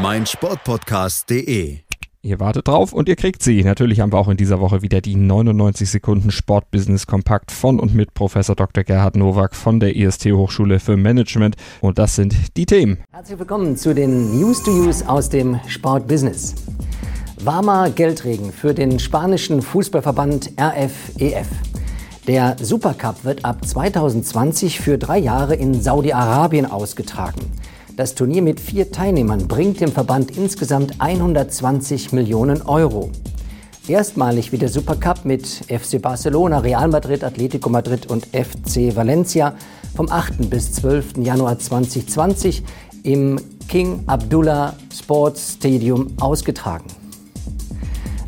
meinsportpodcast.de. Ihr wartet drauf und ihr kriegt sie. Natürlich haben wir auch in dieser Woche wieder die 99 Sekunden Sportbusiness Kompakt von und mit Professor Dr. Gerhard Nowak von der IST Hochschule für Management. Und das sind die Themen. Herzlich willkommen zu den News to Use aus dem Sportbusiness. Warmer Geldregen für den spanischen Fußballverband RFEF. Der Supercup wird ab 2020 für drei Jahre in Saudi-Arabien ausgetragen. Das Turnier mit vier Teilnehmern bringt dem Verband insgesamt 120 Millionen Euro. Erstmalig wird der Supercup mit FC Barcelona, Real Madrid, Atletico Madrid und FC Valencia vom 8. bis 12. Januar 2020 im King Abdullah Sports Stadium ausgetragen.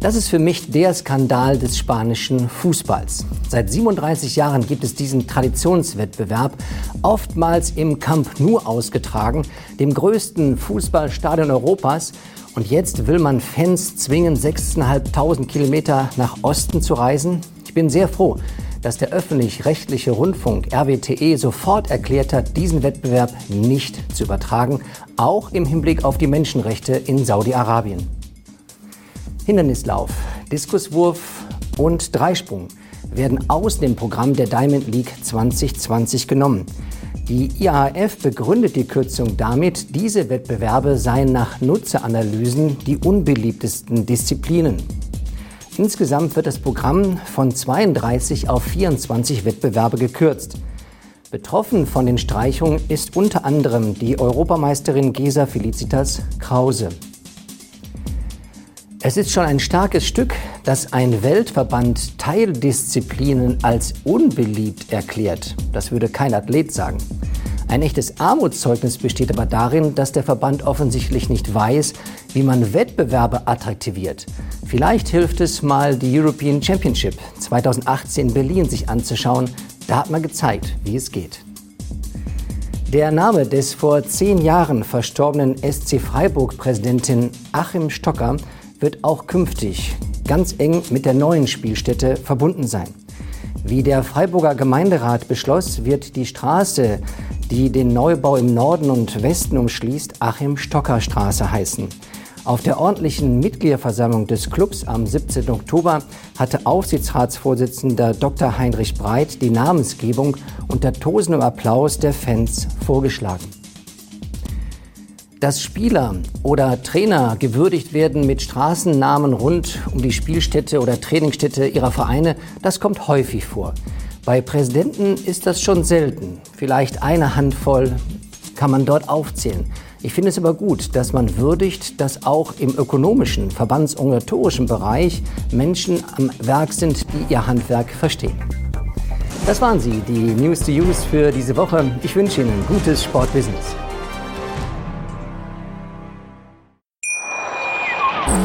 Das ist für mich der Skandal des spanischen Fußballs. Seit 37 Jahren gibt es diesen Traditionswettbewerb, oftmals im Camp Nou ausgetragen, dem größten Fußballstadion Europas. Und jetzt will man Fans zwingen, 6.500 Kilometer nach Osten zu reisen. Ich bin sehr froh, dass der öffentlich-rechtliche Rundfunk RWTE sofort erklärt hat, diesen Wettbewerb nicht zu übertragen, auch im Hinblick auf die Menschenrechte in Saudi-Arabien. Hindernislauf, Diskuswurf und Dreisprung werden aus dem Programm der Diamond League 2020 genommen. Die IAF begründet die Kürzung damit, diese Wettbewerbe seien nach Nutzeranalysen die unbeliebtesten Disziplinen. Insgesamt wird das Programm von 32 auf 24 Wettbewerbe gekürzt. Betroffen von den Streichungen ist unter anderem die Europameisterin Gesa Felicitas Krause. Es ist schon ein starkes Stück, dass ein Weltverband Teildisziplinen als unbeliebt erklärt. Das würde kein Athlet sagen. Ein echtes Armutszeugnis besteht aber darin, dass der Verband offensichtlich nicht weiß, wie man Wettbewerbe attraktiviert. Vielleicht hilft es mal, die European Championship 2018 in Berlin sich anzuschauen. Da hat man gezeigt, wie es geht. Der Name des vor zehn Jahren verstorbenen SC Freiburg-Präsidentin Achim Stocker wird auch künftig ganz eng mit der neuen Spielstätte verbunden sein. Wie der Freiburger Gemeinderat beschloss, wird die Straße, die den Neubau im Norden und Westen umschließt, Achim Stocker Straße heißen. Auf der ordentlichen Mitgliederversammlung des Clubs am 17. Oktober hatte Aufsichtsratsvorsitzender Dr. Heinrich Breit die Namensgebung unter tosendem Applaus der Fans vorgeschlagen. Dass Spieler oder Trainer gewürdigt werden mit Straßennamen rund um die Spielstätte oder Trainingsstätte ihrer Vereine, das kommt häufig vor. Bei Präsidenten ist das schon selten. Vielleicht eine Handvoll kann man dort aufzählen. Ich finde es aber gut, dass man würdigt, dass auch im ökonomischen, verbandsorganisatorischen Bereich Menschen am Werk sind, die ihr Handwerk verstehen. Das waren sie, die News to Use für diese Woche. Ich wünsche Ihnen gutes Sportbusiness.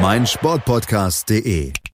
meinsportpodcast.de